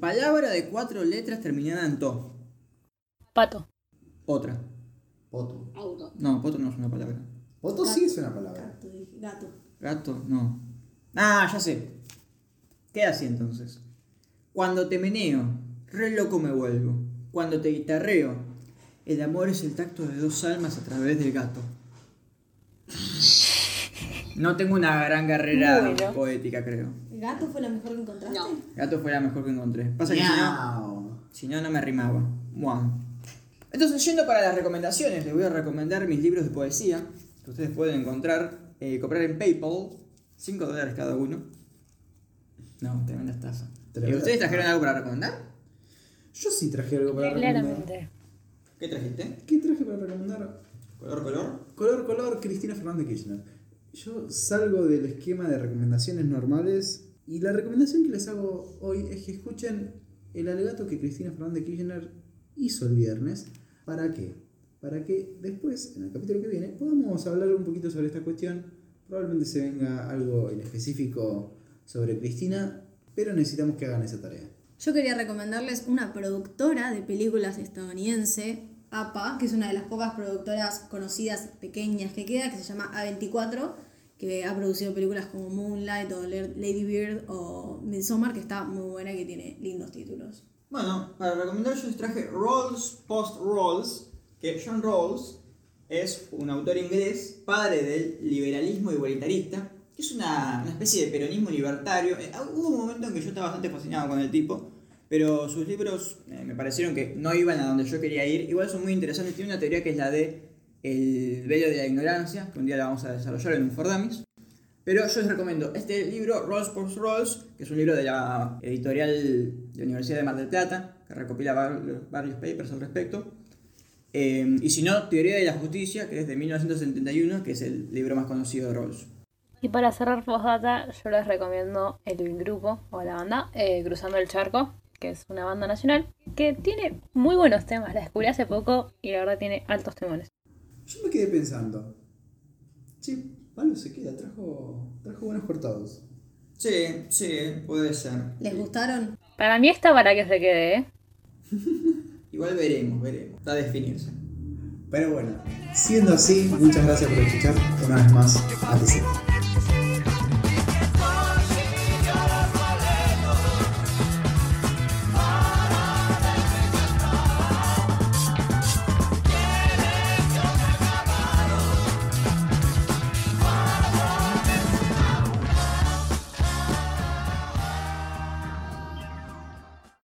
Palabra de cuatro letras terminada en to. Pato. Otra. Poto. Auto. No, poto no es una palabra. Poto sí es una palabra. Gato. dije, Gato. Gato, no. Ah, ya sé. Queda así entonces. Cuando te meneo, re loco me vuelvo. Cuando te guitarreo, el amor es el tacto de dos almas a través del gato. No tengo una gran carrera Bueno. poética, creo. ¿Gato fue la mejor que encontraste? No. Gato fue la mejor que encontré. Pasa que si no, no, no me rimaba. Mua. Entonces, yendo para las recomendaciones, les voy a recomendar mis libros de poesía que ustedes pueden encontrar, eh, comprar en PayPal, 5 dólares cada uno. No, tremenda estafa. ¿Y ustedes trajeron algo para recomendar? Yo sí traje algo para recomendar. Claramente. ¿Qué trajiste? ¿Qué traje para recomendar? ¿Color, color? Color, color, Cristina Fernández Kirchner. Yo salgo del esquema de recomendaciones normales y la recomendación que les hago hoy es que escuchen el alegato que Cristina Fernández Kirchner hizo el viernes. ¿Para qué? Para que después, en el capítulo que viene, podamos hablar un poquito sobre esta cuestión. Probablemente se venga algo en específico sobre Cristina, pero necesitamos que hagan esa tarea. Yo quería recomendarles una productora de películas estadounidense, APA, que es una de las pocas productoras conocidas pequeñas que queda, que se llama A24, que ha producido películas como Moonlight o Lady Bird o Midsommar, que está muy buena y que tiene lindos títulos. Bueno, para recomendar yo les traje Rawls Post Rawls, que John Rawls es un autor inglés, padre del liberalismo igualitarista, que es una, una especie de peronismo libertario. Eh, hubo un momento en que yo estaba bastante fascinado con el tipo, pero sus libros eh, me parecieron que no iban a donde yo quería ir. Igual son muy interesantes, tiene una teoría que es la de el velo de la ignorancia, que un día la vamos a desarrollar en un Fordamis. Pero yo les recomiendo este libro, Rolls Post Rolls, que es un libro de la editorial de la Universidad de Mar del Plata, que recopila var- varios papers al respecto. Eh, y si no, Teoría de la Justicia, que es de 1971, que es el libro más conocido de Rawls. Y para cerrar postdata, yo les recomiendo el grupo o la banda eh, Cruzando el Charco, que es una banda nacional que tiene muy buenos temas. La descubrí hace poco y la verdad tiene altos temones. Yo me quedé pensando. Che, Pablo se queda, trajo, trajo buenos cortados. Sí, sí, puede ser. ¿Les gustaron? Para mí está para que se quede, ¿eh? Igual veremos, veremos. Va a definirse. Pero bueno, siendo así, muchas gracias por escuchar una vez más a.